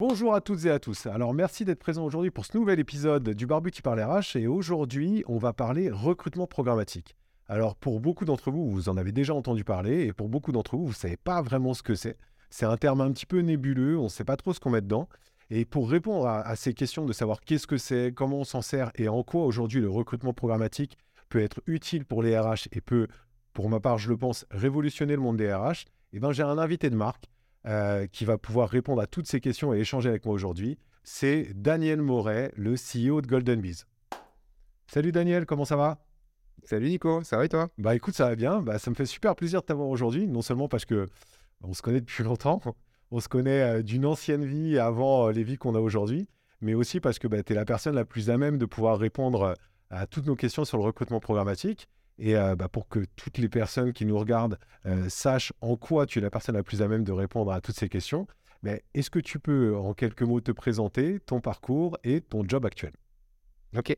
Bonjour à toutes et à tous. Alors merci d'être présent aujourd'hui pour ce nouvel épisode du Barbu qui parle RH et aujourd'hui on va parler recrutement programmatique. Alors pour beaucoup d'entre vous, vous en avez déjà entendu parler et pour beaucoup d'entre vous, vous ne savez pas vraiment ce que c'est. C'est un terme un petit peu nébuleux, on ne sait pas trop ce qu'on met dedans. Et pour répondre à, ces questions de savoir qu'est-ce que c'est, comment on s'en sert et en quoi aujourd'hui le recrutement programmatique peut être utile pour les RH et peut, pour ma part je le pense, révolutionner le monde des RH, eh ben, j'ai un invité de marque euh, qui va pouvoir répondre à toutes ces questions et échanger avec moi aujourd'hui. C'est Daniel Moret, le CEO de Golden Bees. Salut Daniel, comment ça va? Salut Nico, ça va et toi? Bah écoute, ça va bien. Bah, ça me fait super plaisir de t'avoir aujourd'hui, non seulement parce que on se connaît depuis longtemps, on se connaît euh, d'une ancienne vie avant euh, les vies qu'on a aujourd'hui, mais aussi parce que bah, tu es la personne la plus à même de pouvoir répondre à toutes nos questions sur le recrutement programmatique. Et euh, bah, pour que toutes les personnes qui nous regardent euh, sachent en quoi tu es la personne la plus à même de répondre à toutes ces questions, mais est-ce que tu peux en quelques mots te présenter ton parcours et ton job actuel? Ok.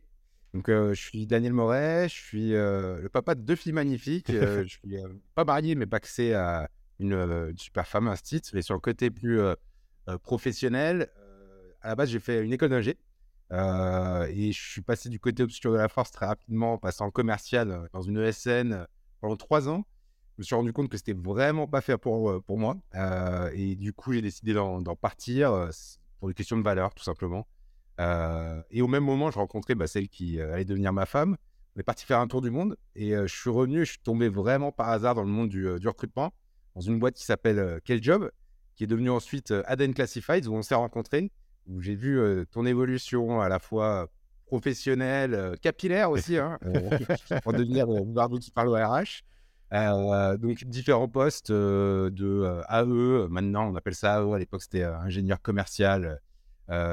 Donc, euh, je suis Daniel Moret, je suis le papa de deux filles magnifiques. je suis pas marié, mais paxé à une, super femme, un titre. Mais sur le côté plus professionnel, à la base, j'ai fait une école d'ingé. Euh, et je suis passé du côté obscur de la force très rapidement, en passant commercial euh, dans une ESN euh, pendant trois ans. Je me suis rendu compte que c'était vraiment pas fait pour, pour moi. et du coup, j'ai décidé d'en partir pour des questions de valeur, tout simplement. et au même moment, je rencontrais bah, celle qui allait devenir ma femme. On est parti faire un tour du monde et je suis revenu, je suis tombé vraiment par hasard dans le monde du, recrutement, dans une boîte qui s'appelle Quel Job, qui est devenue ensuite Aden Classifieds, où on s'est rencontrés où j'ai vu ton évolution à la fois professionnelle, capillaire aussi, hein, pour devenir Bardo qui parle au RH. donc différents postes de AE, maintenant on appelle ça AE, à l'époque c'était ingénieur commercial,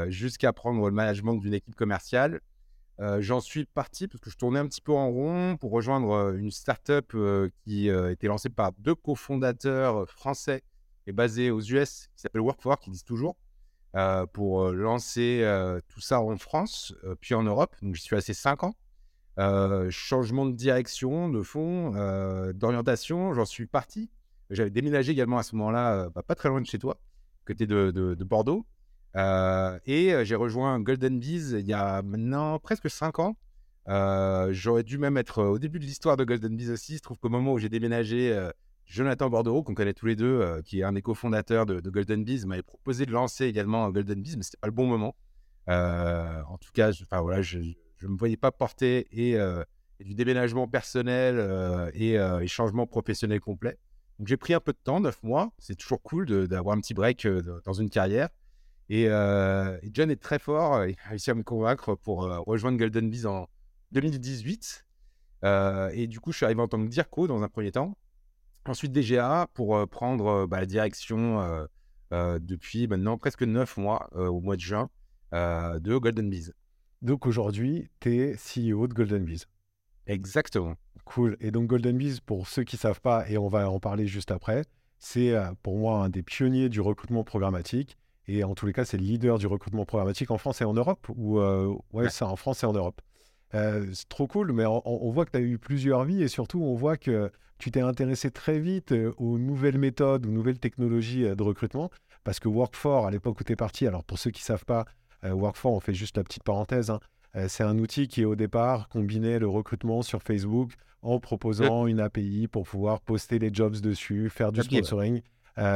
jusqu'à prendre le management d'une équipe commerciale. J'en suis parti parce que je tournais un petit peu en rond pour rejoindre une startup qui était lancée par deux cofondateurs français et basée aux US, qui s'appelle Workforce, qui disent toujours. Euh, pour lancer tout ça en France, puis en Europe. Donc, j'y suis resté cinq ans. changement de direction, de fond, d'orientation, j'en suis parti. J'avais déménagé également à ce moment-là, bah, pas très loin de chez toi, côté de, de, Bordeaux. et j'ai rejoint Golden Bees il y a maintenant presque cinq ans. J'aurais dû même être au début de l'histoire de Golden Bees aussi. Il se trouve qu'au moment où j'ai déménagé, Jonathan Bordereau, qu'on connaît tous les deux, euh, qui est un des cofondateurs de, Golden Bees, m'avait proposé de lancer également Golden Bees, mais ce pas le bon moment. Euh, en tout cas, je, voilà, je ne me voyais pas porter et, euh, du déménagement personnel et, changement professionnel complet. Donc j'ai pris un peu de temps, neuf mois. C'est toujours cool d'avoir un petit break dans une carrière. Et, John est très fort, il a réussi à me convaincre pour rejoindre Golden Bees en 2018. et du coup, je suis arrivé en tant que DIRCO dans un premier temps. Ensuite, DGA pour prendre bah, la direction depuis maintenant presque neuf mois, au mois de juin, de Golden Bees. Donc aujourd'hui, tu es CEO de Golden Bees. Exactement. Cool. Et donc Golden Bees, pour ceux qui ne savent pas, et on va en parler juste après, c'est pour moi un des pionniers du recrutement programmatique. Et en tous les cas, c'est le leader du recrutement programmatique en France et en Europe. Ou ouais, ça, en France et en Europe? C'est trop cool, mais on voit que tu as eu plusieurs vies et surtout, on voit que tu t'es intéressé très vite euh, aux nouvelles méthodes, aux nouvelles technologies euh, de recrutement, parce que Workforce, à l'époque où tu es parti, alors pour ceux qui ne savent pas, euh, Workforce, on fait juste la petite parenthèse, hein, c'est un outil qui au départ combinait le recrutement sur Facebook en proposant une API pour pouvoir poster les jobs dessus, faire du sponsoring.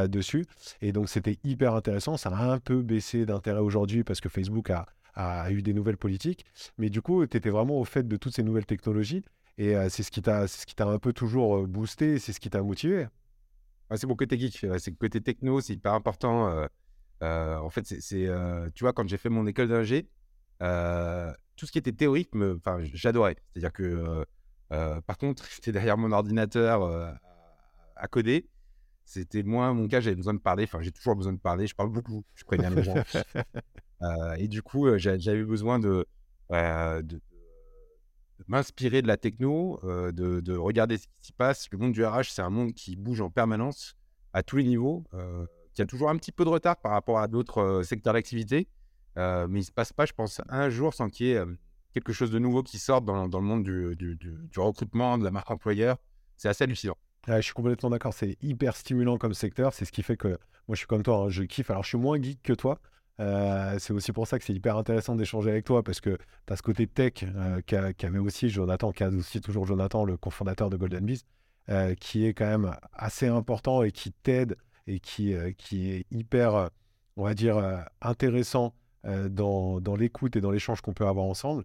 dessus. Et donc, c'était hyper intéressant. Ça a un peu baissé d'intérêt aujourd'hui parce que Facebook a, a, eu des nouvelles politiques. Mais du coup, tu étais vraiment au fait de toutes ces nouvelles technologies. Et c'est ce qui t'a, ce qui t'a un peu toujours boosté, c'est ce qui t'a motivé. c'est mon côté geek, c'est le côté techno, c'est hyper important. en fait, c'est, tu vois, quand j'ai fait mon école d'ingé, tout ce qui était théorique, enfin, j'adorais. C'est-à-dire que, par contre, j'étais derrière mon ordinateur à coder. C'était moins mon cas, j'avais besoin de parler. Enfin, j'ai toujours besoin de parler. Je parle beaucoup, je préviens les gens. Et du coup, j'avais besoin de, de, m'inspirer de la techno, de, de, regarder ce qui s'y passe. Le monde du RH, c'est un monde qui bouge en permanence à tous les niveaux, qui a toujours un petit peu de retard par rapport à d'autres secteurs d'activité. mais il ne se passe pas, je pense, un jour sans qu'il y ait quelque chose de nouveau qui sorte dans, le monde du, recrutement, de la marque employeur. C'est assez hallucinant. je suis complètement d'accord. C'est hyper stimulant comme secteur. C'est ce qui fait que moi, je suis comme toi. Hein, je kiffe. Alors, je suis moins geek que toi. Euh, c'est aussi pour ça que c'est hyper intéressant d'échanger avec toi parce que tu as ce côté tech euh, qu'avait aussi Jonathan, qui a aussi toujours Jonathan, le cofondateur de Golden Bees, euh, qui est quand même assez important et qui t'aide et qui, qui est hyper, on va dire, intéressant dans, dans l'écoute et dans l'échange qu'on peut avoir ensemble.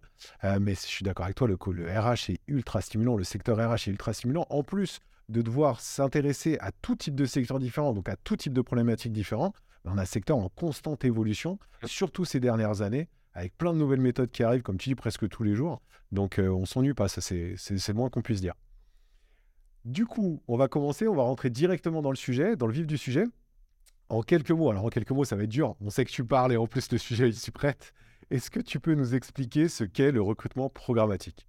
mais je suis d'accord avec toi, le, le RH est ultra stimulant, le secteur RH est ultra stimulant. En plus de devoir s'intéresser à tout type de secteurs différents, donc à tout type de problématiques différentes, on a un secteur en constante évolution, surtout ces dernières années, avec plein de nouvelles méthodes qui arrivent, comme tu dis, presque tous les jours. Donc on s'ennuie pas, ça c'est le moins qu'on puisse dire. Du coup, on va commencer, on va rentrer directement dans le sujet, dans le vif du sujet. En quelques mots, alors en quelques mots, ça va être dur. On sait que tu parles et en plus le sujet est prête. Est-ce que tu peux nous expliquer ce qu'est le recrutement programmatique?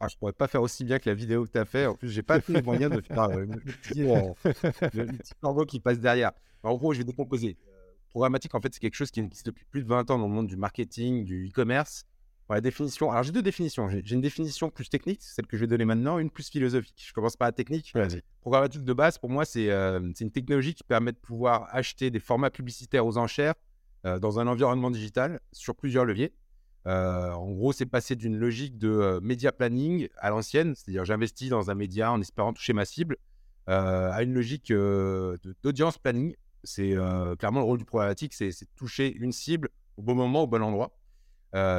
Ah, Je ne pourrais pas faire aussi bien que la vidéo que tu as fait. En plus, j'ai pas fait les moyens de faire euh, le, petit, euh, qui passe derrière. En gros, je vais décomposer. Euh, programmatique, en fait, c'est quelque chose qui existe depuis plus de 20 ans dans le monde du marketing, du e-commerce. la définition. Alors, j'ai deux définitions. J'ai une définition plus technique, celle que je vais donner maintenant, une plus philosophique. Je commence par la technique. Programmatique de base, pour moi, c'est euh, une technologie qui permet de pouvoir acheter des formats publicitaires aux enchères euh, dans un environnement digital sur plusieurs leviers. En gros, c'est passer d'une logique de média planning à l'ancienne, c'est-à-dire j'investis dans un média en espérant toucher ma cible, à une logique d'audience planning, c'est clairement le rôle du problématique, c'est toucher une cible au bon moment, au bon endroit.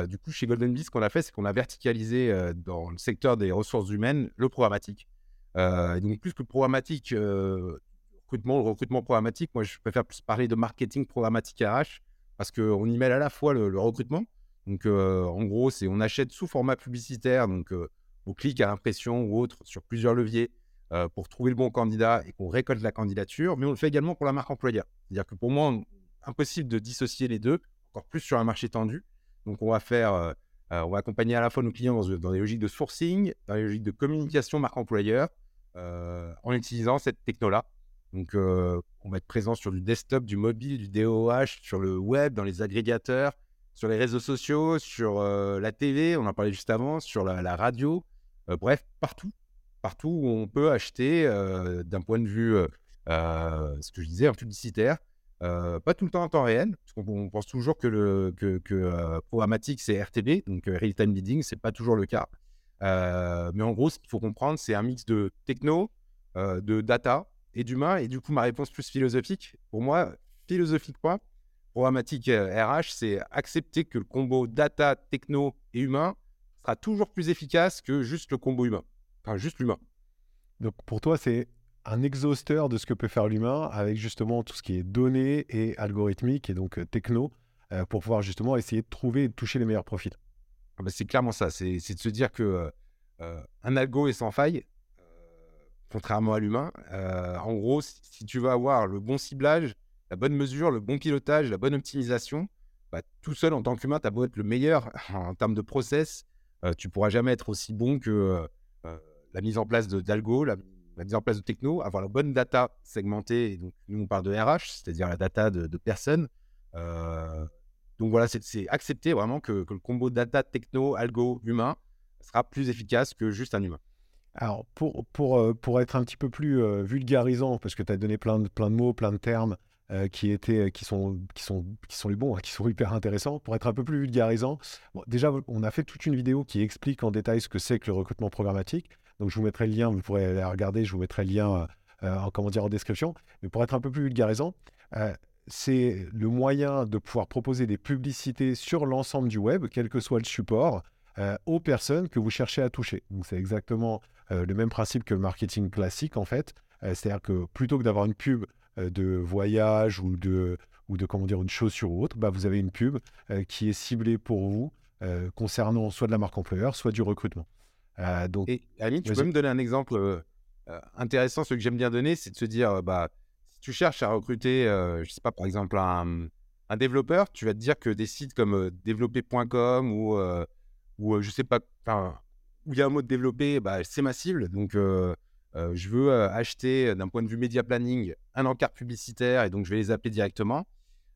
du coup, chez Golden Bee, ce qu'on a fait, c'est qu'on a verticalisé dans le secteur des ressources humaines le programmatique. donc, plus que le programmatique, recrutement, le recrutement programmatique, moi, je préfère plus parler de marketing programmatique RH parce qu'on y mêle à la fois le, recrutement. Donc, en gros, c'est on achète sous format publicitaire, donc au clic à impression ou autre, sur plusieurs leviers, pour trouver le bon candidat et qu'on récolte la candidature, mais on le fait également pour la marque employeur. C'est-à-dire que pour moi, impossible de dissocier les deux, encore plus sur un marché tendu. Donc on va faire, accompagner à la fois nos clients dans, des logiques de sourcing, dans des logiques de communication marque employeur, en utilisant cette techno-là. Donc on va être présent sur du desktop, du mobile, du DOH, sur le web, dans les agrégateurs, sur les réseaux sociaux, sur la TV, on en parlait juste avant, sur la radio, bref, partout partout où on peut acheter d'un point de vue, ce que je disais, publicitaire. pas tout le temps en temps réel, parce qu'on pense toujours que, le, que, que programmatique c'est RTB, donc Real Time Bidding, c'est pas toujours le cas. mais en gros, ce qu'il faut comprendre, c'est un mix de techno, de data et d'humain. Et du coup, ma réponse plus philosophique, pour moi, philosophique quoi programmatique RH, c'est accepter que le combo data, techno et humain sera toujours plus efficace que juste le combo humain juste l'humain. Donc pour toi, c'est un exhausteur de ce que peut faire l'humain avec justement tout ce qui est données et algorithmique et donc euh, techno euh, pour pouvoir justement essayer de trouver et de toucher les meilleurs profils. Ah bah, c'est clairement ça. C'est de se dire que euh, un algo est sans faille, contrairement à l'humain. en gros, si, tu veux avoir le bon ciblage, la bonne mesure, le bon pilotage, la bonne optimisation, bah, tout seul en tant qu'humain, tu as beau être le meilleur en termes de process, tu pourras jamais être aussi bon que la mise en place d'algo, la, la, mise en place de techno, avoir la bonne data segmentée. Donc, nous, on parle de RH, c'est-à-dire la data de, personnes. Euh, donc voilà, c'est accepter vraiment que, le combo data, techno, algo, humain sera plus efficace que juste un humain. Alors, pour, pour, euh, pour être un petit peu plus euh, vulgarisant, parce que tu as donné plein de, plein de mots, plein de termes qui, étaient, qui, sont, qui, sont, qui sont les bons, hein, qui sont hyper intéressants, pour être un peu plus vulgarisant, déjà, on a fait toute une vidéo qui explique en détail ce que c'est que le recrutement programmatique. Donc je vous mettrai le lien, vous pourrez aller regarder, je vous mettrai le lien euh, en, comment dire, en description. Mais pour être un peu plus vulgarisant, euh, c'est le moyen de pouvoir proposer des publicités sur l'ensemble du web, quel que soit le support, euh, aux personnes que vous cherchez à toucher. Donc c'est exactement le même principe que le marketing classique en fait. C'est-à-dire que plutôt que d'avoir une pub de voyage ou de, ou de comment dire, une chaussure ou autre, bah, vous avez une pub qui est ciblée pour vous concernant soit de la marque employeur, soit du recrutement. Euh, donc, et Aline, tu peux me donner un exemple euh, euh, intéressant Ce que j'aime bien donner, c'est de se dire, bah, si tu cherches à recruter, je sais pas, par exemple, un, un, développeur, tu vas te dire que des sites comme développer.com ou, où je sais pas, où il y a un mode développé, bah, c'est ma cible. Donc, je veux acheter d'un point de vue média planning un encart publicitaire et donc je vais les appeler directement.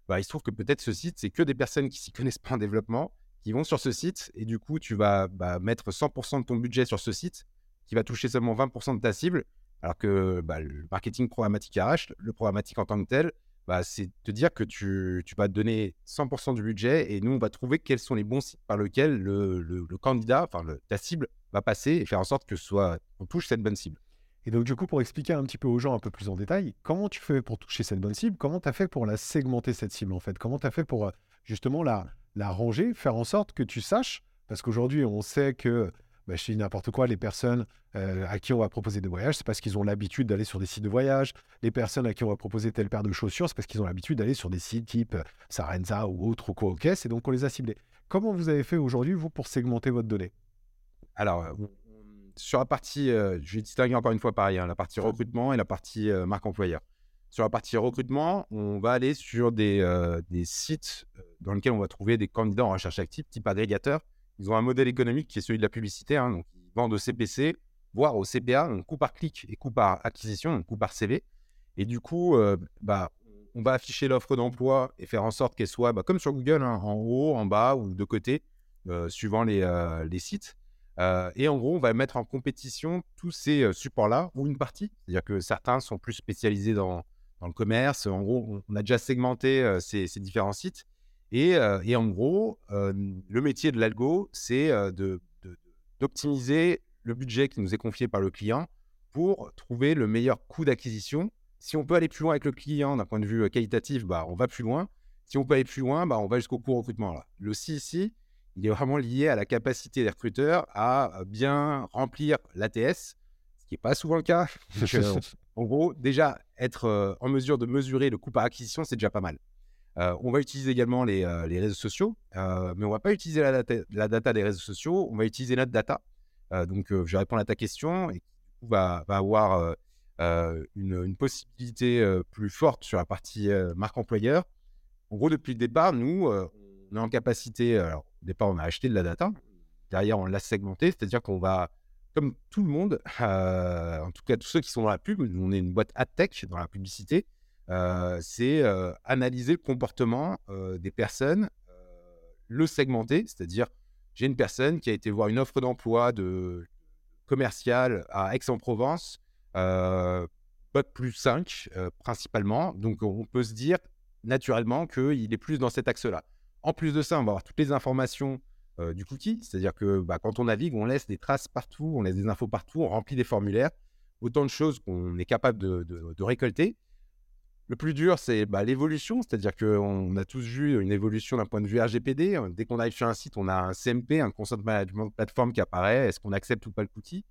Bah, il se trouve que peut-être ce site, c'est que des personnes qui s'y connaissent pas en développement, qui vont sur ce site et du coup, tu vas bah, mettre 100% de ton budget sur ce site qui va toucher seulement 20% de ta cible. Alors que bah, le marketing programmatique arrache, le programmatique en tant que tel, bah, c'est te dire que tu, tu, vas donner 100% du budget et nous, on va trouver quels sont les bons sites par lesquels le, le, candidat, enfin ta cible, va passer et faire en sorte que soit on touche cette bonne cible. Et donc, du coup, pour expliquer un petit peu aux gens un peu plus en détail, comment tu fais pour toucher cette bonne cible Comment tu as fait pour la segmenter, cette cible, en fait? Comment tu as fait pour euh, justement la, ranger, faire en sorte que tu saches? Parce qu'aujourd'hui, on sait que bah, je dis n'importe quoi, les personnes euh, à qui on va proposer des voyages, c'est parce qu'ils ont l'habitude d'aller sur des sites de voyage. Les personnes à qui on va proposer telle paire de chaussures, c'est parce qu'ils ont l'habitude d'aller sur des sites type euh, Sarenza ou autre ou quoi caisse, et donc on les a ciblés. Comment vous avez fait aujourd'hui, vous, pour segmenter votre donnée? Alors, sur la partie, je vais distinguer encore une fois pareil, hein, la partie recrutement et la partie marque employeur. Sur la partie recrutement, on va aller sur des, des sites dans lesquels on va trouver des candidats en recherche active, type agrégateur, ils ont un modèle économique qui est celui de la publicité. Hein, donc, ils vendent au CPC, voire au CPA, donc coût par clic et coût par acquisition, donc coût par CV. Et du coup, euh, bah, on va afficher l'offre d'emploi et faire en sorte qu'elle soit bah, comme sur Google, hein, en haut, en bas ou de côté, euh, suivant les, euh, les sites. Et en gros, on va mettre en compétition tous ces supports-là, ou une partie. C'est-à-dire que certains sont plus spécialisés dans, le commerce. En gros, on a déjà segmenté ces, différents sites. Et, en gros, le métier de l'algo, c'est d'optimiser le budget qui nous est confié par le client pour trouver le meilleur coût d'acquisition. Si on peut aller plus loin avec le client d'un point de vue qualitatif, bah, on va plus loin. Si on peut aller plus loin, bah, on va jusqu'au coût recrutement. Là. Le C ici, il est vraiment lié à la capacité des recruteurs à bien remplir l'ATS, ce qui n'est pas souvent le cas. en gros, déjà, être en mesure de mesurer le coût par acquisition, c'est déjà pas mal. Euh, on va utiliser également les, euh, réseaux sociaux, euh, mais on ne va pas utiliser la data, des réseaux sociaux, on va utiliser notre data. donc, je vais répondre à ta question et va, avoir une, possibilité plus forte sur la partie marque employeur. En gros, depuis le départ, nous, on est en capacité, alors au départ, on a acheté de la data, derrière, on l'a segmenté, c'est-à-dire qu'on va, comme tout le monde, en tout cas tous ceux qui sont dans la pub, on est une boîte ad tech dans la publicité, c'est analyser le comportement des personnes, le segmenter, c'est-à-dire j'ai une personne qui a été voir une offre d'emploi de commerciale à Aix-en-Provence, euh, plus 5 principalement. Donc on peut se dire naturellement qu'il est plus dans cet axe-là. En plus de ça, on va avoir toutes les informations du cookie, c'est-à-dire que bah, quand on navigue, on laisse des traces partout, on laisse des infos partout, on remplit des formulaires, autant de choses qu'on est capable de récolter. Le plus dur, c'est bah, l'évolution, c'est-à-dire qu'on a tous vu une évolution d'un point de vue RGPD. Dès qu'on arrive sur un site, on a un CMP, un Consent Management Platform qui apparaît. Est-ce qu'on accepte ou pas le cookie?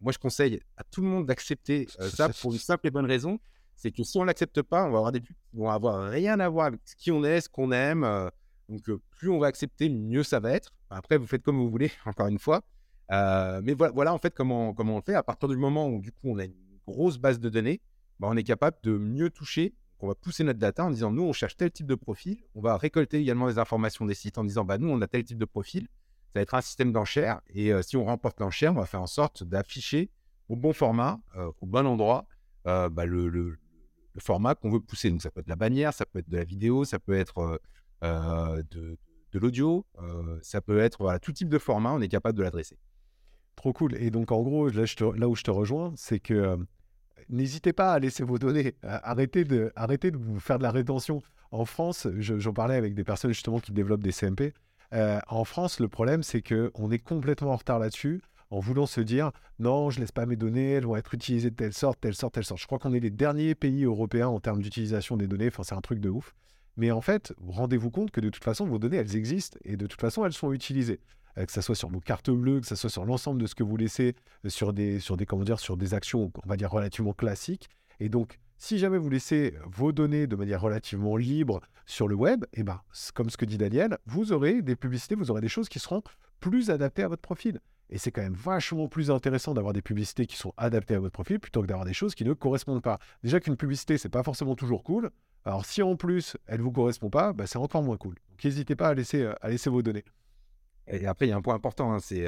Moi, je conseille à tout le monde d'accepter euh, ça pour une simple et bonne raison. C'est que si on ne l'accepte pas, on va avoir des pubs qui vont avoir rien à voir avec qui on est, ce qu'on aime. Euh, donc, plus on va accepter, mieux ça va être. Après, vous faites comme vous voulez, encore une fois. mais voilà, en fait comment, comment on le fait. À partir du moment où, du coup, on a une grosse base de données, bah, on est capable de mieux toucher on va pousser notre data en disant nous, on cherche tel type de profil. On va récolter également les informations des sites en disant bah, nous, on a tel type de profil. Ça va être un système d'enchères. Et si on remporte l'enchère, on va faire en sorte d'afficher au bon format, au bon endroit, bah, le, format qu'on veut pousser. Donc ça peut être la bannière, ça peut être de la vidéo, ça peut être de, l'audio, ça peut être tout type de format, on est capable de l'adresser. Trop cool. Et donc en gros, là, où je te rejoins, c'est que n'hésitez pas à laisser vos données. Arrêtez de, arrêtez de vous faire de la rétention. En France, j'en parlais avec des personnes justement qui développent des CMP. Euh, en France, le problème, c'est qu'on est complètement en retard là-dessus en voulant se dire non, je laisse pas mes données, elles vont être utilisées de telle sorte, telle sorte, telle sorte. Je crois qu'on est les derniers pays européens en termes d'utilisation des données. Enfin, c'est un truc de ouf. Mais en fait, rendez-vous compte que de toute façon, vos données, elles existent et de toute façon, elles sont utilisées. Euh, que ce soit sur vos cartes bleues, que ce soit sur l'ensemble de ce que vous laissez euh, sur des, sur des, comment dire, sur des actions, on va dire, relativement classiques. Et donc, si jamais vous laissez vos données de manière relativement libre sur le web, eh ben, comme ce que dit Daniel, vous aurez des publicités, vous aurez des choses qui seront plus adaptées à votre profil. Et c'est quand même vachement plus intéressant d'avoir des publicités qui sont adaptées à votre profil plutôt que d'avoir des choses qui ne correspondent pas. Déjà qu'une publicité, c'est pas forcément toujours cool. Alors si en plus elle ne vous correspond pas, bah, c'est encore moins cool. Donc n'hésitez pas à laisser, à laisser vos données. Et après, il y a un point important, hein, c'est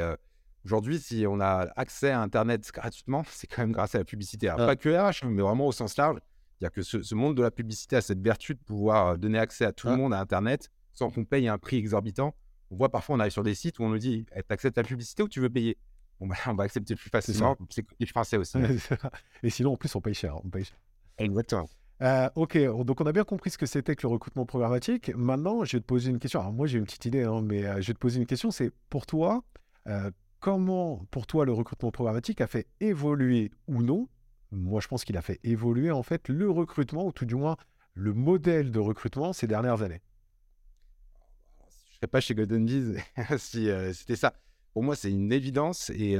aujourd'hui, si on a accès à Internet gratuitement, c'est quand même grâce à la publicité. Ah. Pas que RH, hein, mais vraiment au sens large. C'est-à-dire que ce, ce monde de la publicité a cette vertu de pouvoir donner accès à tout le Ah. monde à Internet sans qu'on paye un prix exorbitant. On voit parfois, on arrive sur des sites où on nous dit «Eh, t'acceptes la publicité ou tu veux payer? Bon, bah, on va accepter plus facilement. C'est côté français aussi. hein. Et sinon, en plus, on paye cher. On paye cher. Exactement. Euh, ok, donc on a bien compris ce que c'était que le recrutement programmatique. Maintenant, je vais te poser une question. Alors moi, j'ai une petite idée, hein, mais euh, je vais te poser une question. C'est pour toi, euh, comment pour toi le recrutement programmatique a fait évoluer ou non? Moi, je pense qu'il a fait évoluer en fait le recrutement, ou tout du moins le modèle de recrutement ces dernières années. Je serais pas chez Golden Bees si c'était ça. Pour moi, c'est une évidence. Et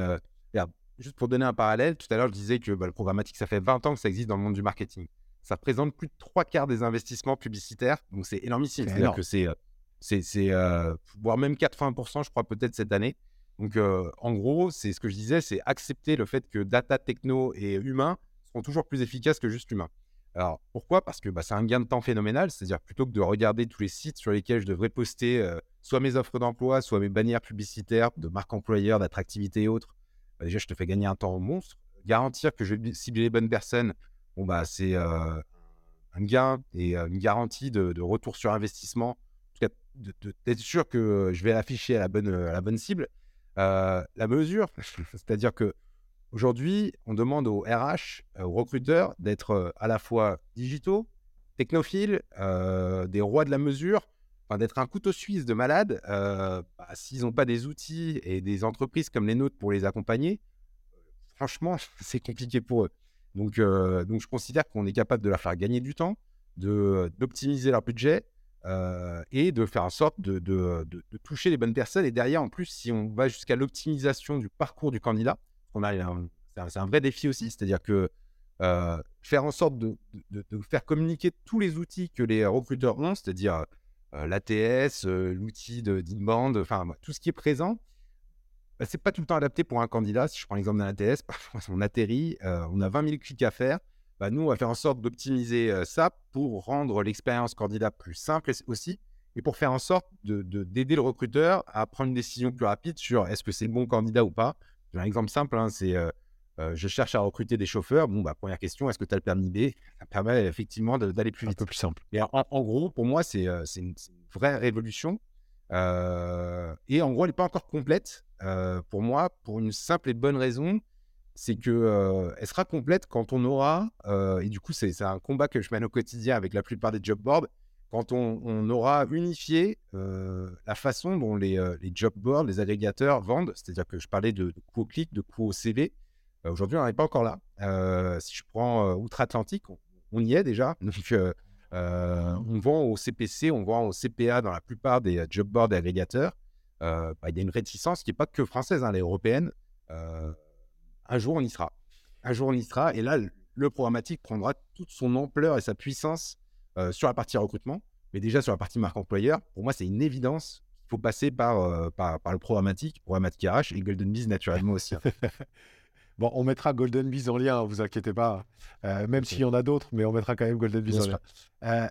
juste pour donner un parallèle, tout à l'heure, je disais que bah, le programmatique, ça fait 20 ans que ça existe dans le monde du marketing. Ça représente plus de trois quarts des investissements publicitaires. Donc, c'est énormissime. C'est C'est-à-dire que c'est, euh, c'est, c'est, euh, voire même 80%, je crois, peut-être cette année. Donc, euh, en gros, c'est ce que je disais, c'est accepter le fait que data, techno et humain seront toujours plus efficaces que juste l'humain. Alors, pourquoi? Parce que bah, c'est un gain de temps phénoménal. C'est-à-dire, plutôt que de regarder tous les sites sur lesquels je devrais poster euh, soit mes offres d'emploi, soit mes bannières publicitaires de marque employeur, d'attractivité et autres, bah, déjà, je te fais gagner un temps monstre. Garantir que je vais cibler les bonnes personnes, bon, bah, c'est un gain et une garantie de, retour sur investissement. En tout cas, d'être sûr que je vais l'afficher à la bonne, à la bonne cible. La mesure, c'est-à-dire que Aujourd'hui, on demande aux RH, aux recruteurs, d'être à la fois digitaux, technophiles, des rois de la mesure, enfin, d'être un couteau suisse de malade. bah, S'ils n'ont pas des outils et des entreprises comme les nôtres pour les accompagner, franchement, c'est compliqué pour eux. Donc, euh, donc je considère qu'on est capable de leur faire gagner du temps, d'optimiser leur budget euh, et de faire en sorte de, de- de- toucher les bonnes personnes. Et derrière, en plus, si on va jusqu'à l'optimisation du parcours du candidat, on a c'est un, vrai défi aussi, c'est-à-dire que euh, faire en sorte de, faire communiquer tous les outils que les recruteurs ont, c'est-à-dire l'ATS, l'outil d'inbound, enfin tout ce qui est présent, bah, c'est pas tout le temps adapté pour un candidat. Si je prends l'exemple d'un ATS, parfois on atterrit, euh, on a 20 000 clics à faire. Bah, nous, on va faire en sorte d'optimiser euh, ça pour rendre l'expérience candidat plus simple et- aussi et pour faire en sorte de- de- d'aider le recruteur à prendre une décision plus rapide sur est-ce que c'est le bon candidat ou pas. J'ai un exemple simple, hein, c'est euh, euh, je cherche à recruter des chauffeurs. Bon, bah, première question, est-ce que tu as le permis B? Ça permet effectivement d'aller plus Un vite. peu plus simple. Mais en, en gros, pour moi, c'est euh, une vraie révolution. Euh, et en gros, elle n'est pas encore complète. euh, pour moi, pour une simple et bonne raison, c'est que euh, elle sera complète quand on aura, et du coup, c'est un combat que je mène au quotidien avec la plupart des job boards, quand on, aura unifié la façon dont les, les job boards, les agrégateurs vendent. C'est-à-dire que je parlais de, de coût au clic, de coût au CV. Aujourd'hui, on n'est pas encore là. Si je prends outre-Atlantique, on, y est déjà. euh, on vend au CPC, on vend au CPA dans la plupart des euh, job boards agrégateurs. Euh, bah, Il y a une réticence qui n'est pas que française, hein, elle est européenne. Un jour, on y sera. Un jour, on y sera. Et là, le- programmatique prendra toute son ampleur et sa puissance sur la partie recrutement. Mais déjà, sur la partie marque employeur, pour moi, c'est une évidence qu'il faut passer par, par, par le programmatique, programmatique RH et Golden Bees naturellement aussi. hein. Bon, on mettra Golden Bees en lien, vous inquiétez pas. Euh, même s'il y en a d'autres, mais on mettra quand même Golden Bees en lien. Euh,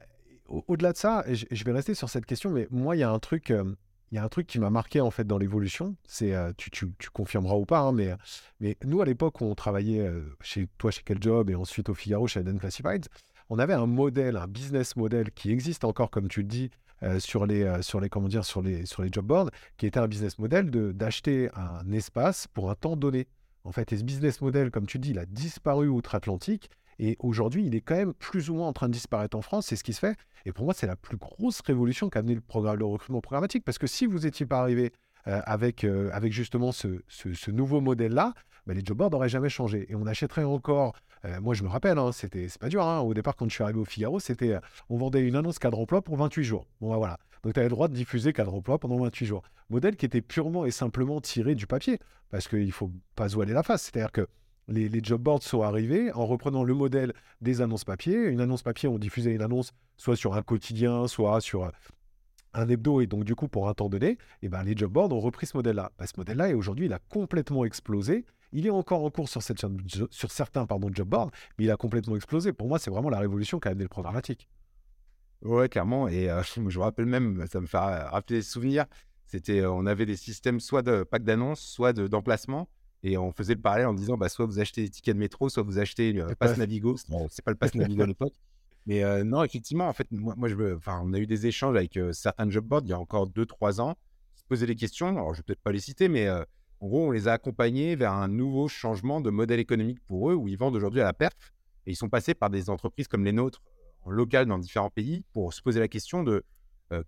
au- Au-delà de ça, je, je vais rester sur cette question, mais moi, il y a un truc, euh, il y a un truc qui m'a marqué en fait dans l'évolution. C'est, tu, tu, tu confirmeras ou pas, hein, mais, mais nous à l'époque on travaillait chez toi chez Quel Job et ensuite au Figaro chez Eden Classifieds, on avait un modèle, un business model qui existe encore, comme tu le dis, euh, sur les, euh, sur les, comment dire, sur les, sur les job boards, qui était un business model de d'acheter un espace pour un temps donné. En fait, et ce business model, comme tu dis, il a disparu outre-Atlantique. Et aujourd'hui, il est quand même plus ou moins en train de disparaître en France. C'est ce qui se fait. Et pour moi, c'est la plus grosse révolution qu'a amené le, recrutement programmatique. Parce que si vous n'étiez pas arrivé euh, avec, euh, avec justement ce, ce- nouveau modèle-là, bah, les job boards n'auraient jamais changé. Et on achèterait encore. euh, moi, je me rappelle, hein, c'était, c'est pas dur. hein, au départ, quand je suis arrivé au Figaro, c'était, on vendait une annonce cadre emploi pour 28 jours. Bon, bah, voilà. Donc, tu avais le droit de diffuser cadre emploi pendant 28 jours. Modèle qui était purement et simplement tiré du papier. Parce qu'il ne faut pas se la face. C'est-à-dire que les, job boards sont arrivés en reprenant le modèle des annonces papier. Une annonce papier, on diffusait une annonce soit sur un quotidien, soit sur un hebdo, et donc du coup pour un temps donné, et ben, les job boards ont repris ce modèle-là. Bah, ce modèle-là, et aujourd'hui, il a complètement explosé. Il est encore en cours sur, certains job boards, mais il a complètement explosé. Pour moi, c'est vraiment la révolution qu'a amené le programmatique. Ouais, clairement. Et euh, je me rappelle même, ça me fait rappeler des souvenirs. C'était, on avait des systèmes soit de pack d'annonces, soit d'emplacement. et on faisait le parallèle en disant, bah, soit vous achetez des tickets de métro, soit vous achetez le pass Navigo. Bon, c'est pas le pass Navigo à l'époque. Mais non, effectivement, en fait, moi, je veux, on a eu des échanges avec certains job boards il y a encore 2-3 ans, se poser des questions. Alors, je vais peut-être pas les citer, mais en gros, on les a accompagnés vers un nouveau changement de modèle économique pour eux, où ils vendent aujourd'hui à la perf. Et ils sont passés par des entreprises comme les nôtres, local dans différents pays, pour se poser la question de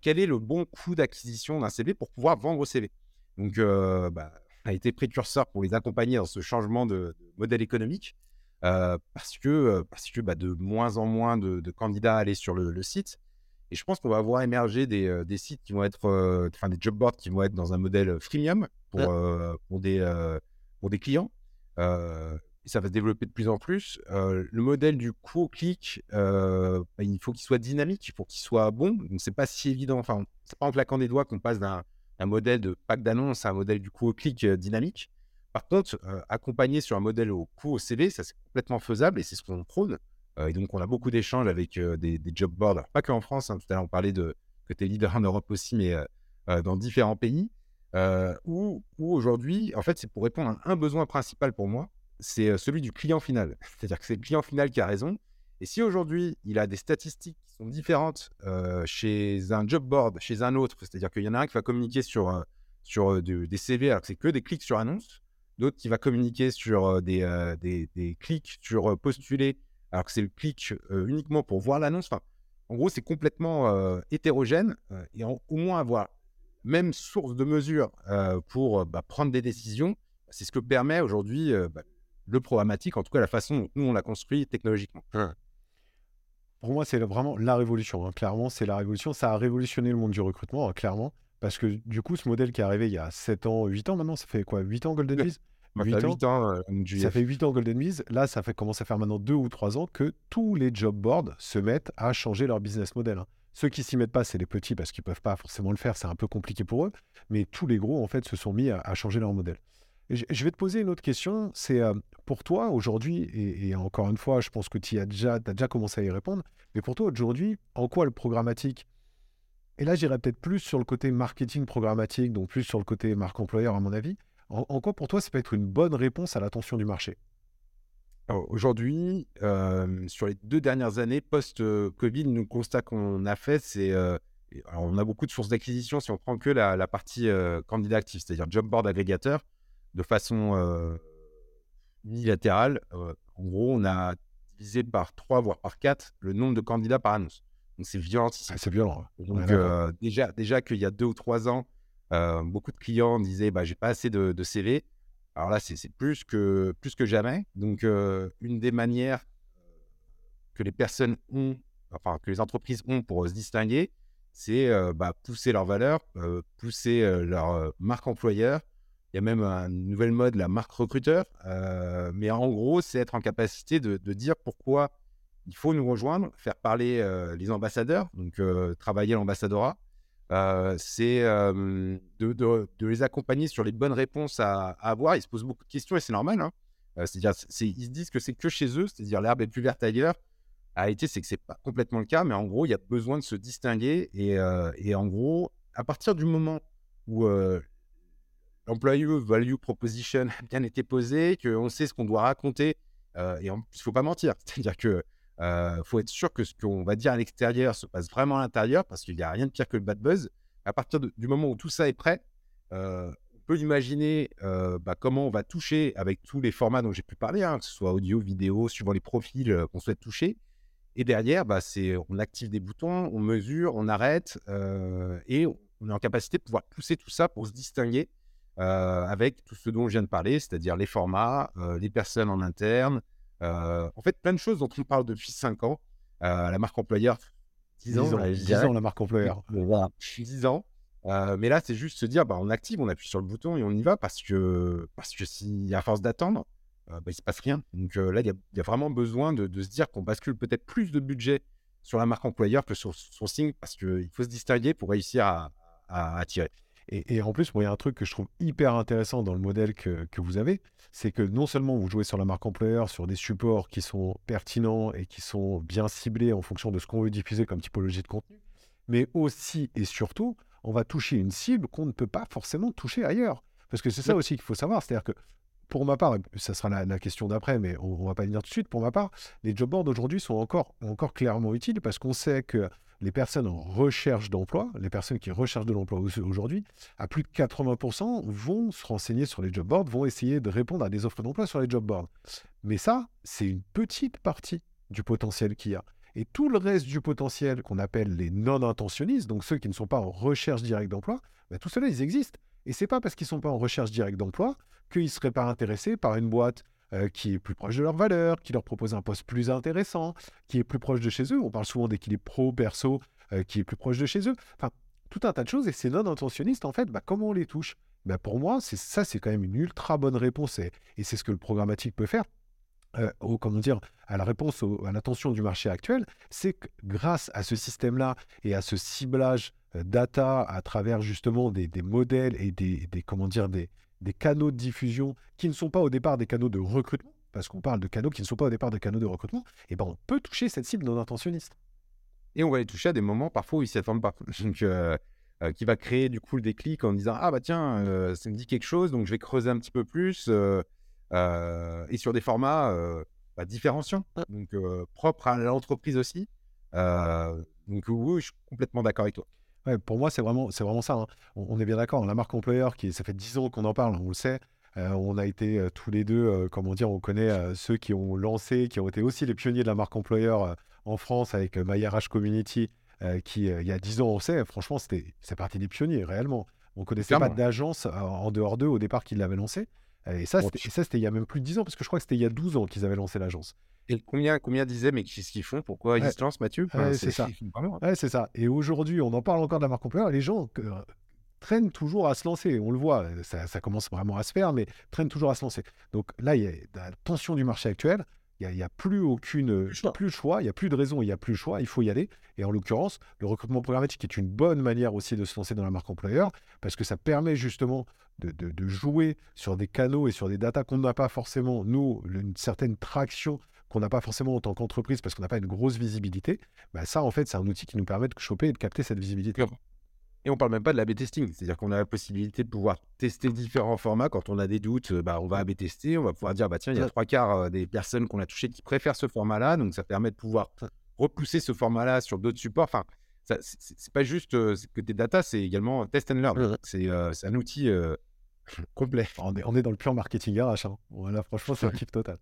quel est le bon coût d'acquisition d'un CV pour pouvoir vendre au CV. Donc, bah, on a été précurseur pour les accompagner dans ce changement de modèle économique. Euh, parce que, euh, parce que bah, de moins en moins de, candidats allaient sur le, site. Et je pense qu'on va voir émerger des, euh, des sites qui vont être, enfin des job boards qui vont être dans un modèle freemium pour, pour, des, pour des clients. Et ça va se développer de plus en plus. le modèle du coût au clic, bah, il faut qu'il soit dynamique, il faut qu'il soit bon. Donc, c'est pas si évident. Enfin, c'est pas en claquant des doigts qu'on passe d'un modèle de pack d'annonce à un modèle du coût au clic dynamique. Par contre, accompagner sur un modèle au coût au CV, ça c'est complètement faisable et c'est ce qu'on prône. Et donc, on a beaucoup d'échanges avec des, job boards, pas que en France. Hein, tout à l'heure, on parlait de es leader en Europe aussi, mais dans différents pays. où, aujourd'hui, en fait, c'est pour répondre à un besoin principal pour moi, c'est celui du client final. C'est-à-dire que c'est le client final qui a raison. Et si aujourd'hui, il a des statistiques qui sont différentes chez un job board, chez un autre, c'est-à-dire qu'il y en a un qui va communiquer sur, sur des CV alors que c'est que des clics sur annonce, d'autres qui va communiquer sur des, des, clics, sur postuler, alors que c'est le clic uniquement pour voir l'annonce. Enfin, en gros, c'est complètement hétérogène et au moins avoir même source de mesure pour bah, prendre des décisions. C'est ce que permet aujourd'hui bah, le programmatique, en tout cas la façon dont nous on l'a construit technologiquement. Pour moi, c'est vraiment la révolution. Hein. Clairement, c'est la révolution. Ça a révolutionné le monde du recrutement, hein, clairement. Parce que du coup, ce modèle qui est arrivé il y a 7 ans, 8 ans maintenant, ça fait quoi 8 ans Golden Bees? 8, ans, euh, ça fait 8 ans Golden Bees. Là, ça fait commence à faire maintenant 2 ou 3 ans que tous les job boards se mettent à changer leur business model. Hein. Ceux qui s'y mettent pas, c'est les petits parce qu'ils peuvent pas forcément le faire, c'est un peu compliqué pour eux. Mais tous les gros, en fait, se sont mis à, changer leur modèle. Je vais te poser une autre question. C'est euh, pour toi aujourd'hui, et, encore une fois, je pense que tu as déjà, commencé à y répondre, mais pour toi aujourd'hui, en quoi le programmatique et là, j'irais peut-être plus sur le côté marketing programmatique, donc plus sur le côté marque employeur, à mon avis. En, quoi, pour toi, ça peut être une bonne réponse à l'attention du marché? Aujourd'hui, euh, sur les deux dernières années post-Covid, le constat qu'on a fait, c'est. Euh, on a beaucoup de sources d'acquisition si on prend que la, partie euh, candidat actif, c'est-à-dire job board agrégateur, de façon unilatérale. en gros, on a divisé par trois, voire par quatre, le nombre de candidats par annonce. Donc c'est violent. Ah, c'est violent. Donc euh, déjà, déjà qu'il y a deux ou trois ans, euh, beaucoup de clients disaient bah, j'ai pas assez de, CV. Alors là, c'est plus que, plus que jamais. Donc, euh, une des manières que les personnes ont, enfin, que les entreprises ont pour se distinguer, c'est bah, pousser leurs valeurs, pousser leur marque employeur. Il y a même un nouvel mode, la marque recruteur. mais en gros, c'est être en capacité de, dire pourquoi il faut nous rejoindre, faire parler euh, les ambassadeurs, donc euh, travailler l'ambassadorat. Euh, c'est de, les accompagner sur les bonnes réponses à, avoir. Ils se posent beaucoup de questions et c'est normal. Hein. c'est-à-dire, ils se disent que c'est que chez eux, c'est-à-dire l'herbe est plus verte ailleurs. A été, c'est que c'est pas complètement le cas, mais en gros, il y a besoin de se distinguer. Et, et en gros, à partir du moment où l'employé value proposition a bien été posé, qu'on sait ce qu'on doit raconter, et en plus, il faut pas mentir. C'est-à-dire que il euh, faut être sûr que ce qu'on va dire à l'extérieur se passe vraiment à l'intérieur parce qu'il n'y a rien de pire que le bad buzz. À partir du moment où tout ça est prêt, euh, on peut imaginer euh, bah, comment on va toucher avec tous les formats dont j'ai pu parler, hein, que ce soit audio, vidéo, suivant les profils qu'on souhaite toucher. Et derrière, bah, on active des boutons, on mesure, on arrête et on est en capacité de pouvoir pousser tout ça pour se distinguer avec tout ce dont je viens de parler, c'est-à-dire les formats, les personnes en interne, euh, en fait, plein de choses dont on parle depuis 5 ans. Euh, la marque employeur, 10 ans. 10 ans, la marque employeur. Voilà, 10 ans. Euh, mais là, c'est juste se dire, bah, on active, on appuie sur le bouton et on y va parce que, parce que si, à force d'attendre, bah, il ne se passe rien. Donc là, il y, a vraiment besoin de, se dire qu'on bascule peut-être plus de budget sur la marque employeur que sur son signe parce qu'il faut se distinguer pour réussir à, à attirer. Et, en plus, il y a un truc que je trouve hyper intéressant dans le modèle que, vous avez, c'est que non seulement vous jouez sur la marque employeur, sur des supports qui sont pertinents et qui sont bien ciblés en fonction de ce qu'on veut diffuser comme typologie de contenu, mais aussi et surtout, on va toucher une cible qu'on ne peut pas forcément toucher ailleurs. Parce que c'est ça aussi qu'il faut savoir. C'est-à-dire que pour ma part, ça sera la, question d'après, mais on ne va pas venir tout de suite. Pour ma part, les job boards aujourd'hui sont encore, encore clairement utiles parce qu'on sait que les personnes en recherche d'emploi, les personnes qui recherchent de l'emploi aujourd'hui, à plus de 80% vont se renseigner sur les job boards, vont essayer de répondre à des offres d'emploi sur les job boards. Mais ça, c'est une petite partie du potentiel qu'il y a. Et tout le reste du potentiel qu'on appelle les non-intentionnistes, donc ceux qui ne sont pas en recherche directe d'emploi, ben tout cela, ils existent. Et c'est pas parce qu'ils ne sont pas en recherche directe d'emploi qu'ils ne seraient pas intéressés par une boîte euh, qui est plus proche de leurs valeurs, qui leur propose un poste plus intéressant, qui est plus proche de chez eux. On parle souvent d'équilibre pro-perso, euh, qui est plus proche de chez eux. Enfin, tout un tas de choses. Et ces non-intentionnistes, en fait, bah, comment on les touche? Bah, Pour moi, ça, c'est quand même une ultra bonne réponse. Et, c'est ce que le programmatique peut faire. Euh, comment dire, à la réponse à l'attention du marché actuel, c'est que grâce à ce système-là et à ce ciblage data à travers justement des, modèles et des, comment dire, des, des canaux de diffusion qui ne sont pas au départ des canaux de recrutement, parce qu'on parle de canaux qui ne sont pas au départ des canaux de recrutement, et eh ben on peut toucher cette cible non intentionniste. Et on va les toucher à des moments parfois où ils ne s'y attendent pas. Donc, euh, euh, qui va créer du coup le déclic en disant Ah bah tiens, euh, ça me dit quelque chose, donc je vais creuser un petit peu plus. et sur des formats bah, différenciants, donc propres à l'entreprise aussi. donc oui, je suis complètement d'accord avec toi pour moi, c'est vraiment, c'est vraiment ça. Hein. On, est bien d'accord. La marque employeur, qui, ça fait 10 ans qu'on en parle, on le sait. Euh, on a été euh, tous les deux, euh, comment dire, on connaît ceux qui ont lancé, qui ont été aussi les pionniers de la marque employeur en France avec MyRH Community, qui, il y a 10 ans, on sait, franchement, c'était, c'est parti des pionniers, réellement. On ne connaissait pas d'agence en dehors d'eux au départ qui l'avaient lancé. Et ça, c'était il y a même plus de 10 ans, parce que je crois que c'était il y a 12 ans qu'ils avaient lancé l'agence. Et combien, combien disaient, mais qu'est-ce qu'ils font? Pourquoi ils se lancent, Mathieu C'est ça. c'est ça. Et aujourd'hui, on en parle encore de la marque employeur. Les gens traînent toujours à se lancer. On le voit, ça, commence vraiment à se faire, mais traînent toujours à se lancer. Donc là, il y a la tension du marché actuel. Il n'y a, plus aucune plus de choix, il n'y a plus de raison, il n'y a plus de choix, il faut y aller. Et en l'occurrence, le recrutement programmatique est une bonne manière aussi de se lancer dans la marque employeur, parce que ça permet justement de, de jouer sur des canaux et sur des datas qu'on n'a pas forcément, nous, une certaine traction qu'on n'a pas forcément en tant qu'entreprise parce qu'on n'a pas une grosse visibilité, bah ça, en fait, c'est un outil qui nous permet de choper et de capter cette visibilité. Et on parle même pas de l'A-B testing, c'est-à-dire qu'on a la possibilité de pouvoir tester différents formats. Quand on a des doutes, bah, on va A-B tester, on va pouvoir dire, bah, tiens, il y a trois quarts euh, des personnes qu'on a touchées qui préfèrent ce format-là, donc ça permet de pouvoir repousser ce format-là sur d'autres supports. Enfin, c'est pas juste euh, que tes data, c'est également test and learn. Euh, c'est un outil complet. On est, on est, dans le pur marketing RH. Hein. Voilà, franchement, c'est un kiff total.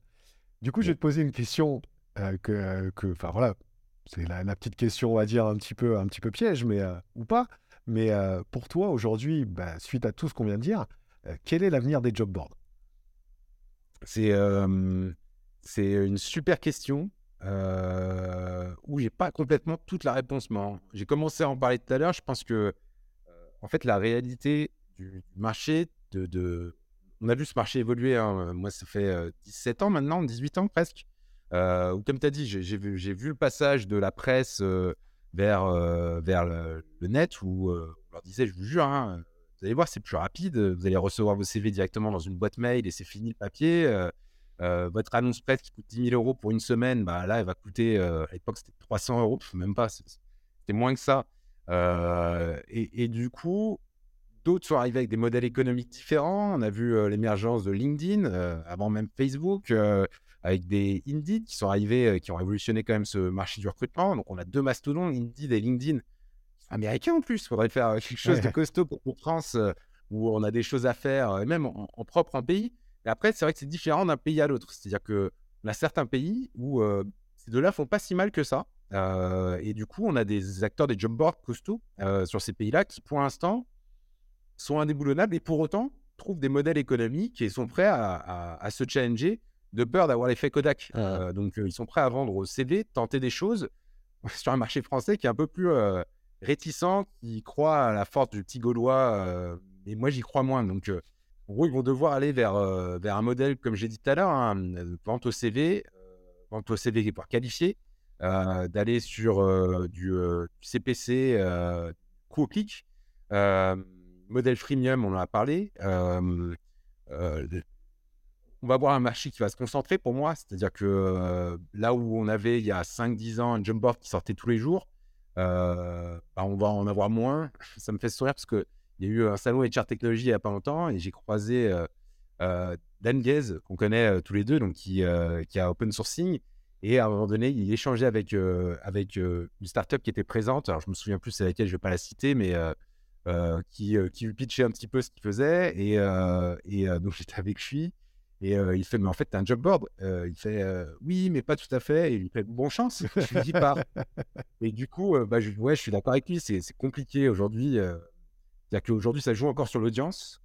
Du coup, je vais te poser une question euh, que, enfin voilà, c'est la, petite question, on va dire un petit peu, un petit peu piège, mais euh, ou pas. Mais euh, pour toi aujourd'hui, bah, suite à tout ce qu'on vient de dire, quel est l'avenir des job boards? C'est c'est une super question où j'ai pas complètement toute la réponse. J'ai commencé à en parler tout à l'heure. Je pense que en fait la réalité du marché de, de on a vu ce marché évoluer. Hein. Moi, ça fait 17 ans maintenant, 18 ans presque. Euh, comme tu as dit, j'ai vu, vu, le passage de la presse vers, vers le, net où on leur disait, je vous jure, hein, vous allez voir, c'est plus rapide. Vous allez recevoir vos CV directement dans une boîte mail et c'est fini le papier. votre annonce presse qui coûte 10 000 euros pour une semaine, bah, là, elle va coûter, à l'époque, c'était 300 euros, même pas, c'était moins que ça. et, du coup, D'autres sont arrivés avec des modèles économiques différents. On a vu euh, l'émergence de LinkedIn, euh, avant même Facebook, euh, avec des Indeed qui sont arrivés, qui ont révolutionné quand même ce marché du recrutement. Donc, on a deux mastodons, Indeed et LinkedIn, américains en plus. Il faudrait faire quelque chose de costaud pour, France, où on a des choses à faire, même en, propre en pays. Et après, c'est vrai que c'est différent d'un pays à l'autre. C'est-à-dire qu'on a certains pays où ces deux-là font pas si mal que ça. et du coup, on a des acteurs des job boards costauds sur ces pays-là qui, pour l'instant, sont indéboulonnables et pour autant trouvent des modèles économiques et sont prêts à, se challenger de peur d'avoir l'effet Kodak. Ah. Euh, donc, euh, ils sont prêts à vendre au CV, tenter des choses sur un marché français qui est un peu plus euh, réticent, qui croit à la force du petit Gaulois. et moi, j'y crois moins. Donc, en gros, ils vont devoir aller vers, vers un modèle, comme j'ai dit tout à l'heure, hein, vente au CV, vente au CV pour qualifier, d'aller sur du, CPC, coup au clic modèle freemium, on en a parlé. On va avoir un marché qui va se concentrer pour moi. C'est-à-dire que là où on avait il y a 5-10 ans un jump board qui sortait tous les jours, bah, on va en avoir moins. Ça me fait sourire parce qu'il y a eu un salon HR Technology il n'y a pas longtemps et j'ai croisé Dan Gaze, qu'on connaît tous les deux, donc qui, qui a open sourcing. Et à un moment donné, il échangeait avec, avec une startup qui était présente. Alors, je me souviens plus c'est laquelle, je ne vais pas la citer, mais qui, qui lui pitchait un petit peu ce qu'il faisait. Et, et donc, j'étais avec lui. Et il fait, mais en fait, tu as un job board. il fait, oui, mais pas tout à fait. Et il fait, bon chance, je lui dis pas. et du coup, bah, je, ouais, je suis d'accord avec lui. C'est compliqué aujourd'hui. C'est-à-dire qu'aujourd'hui, ça joue encore sur l'audience.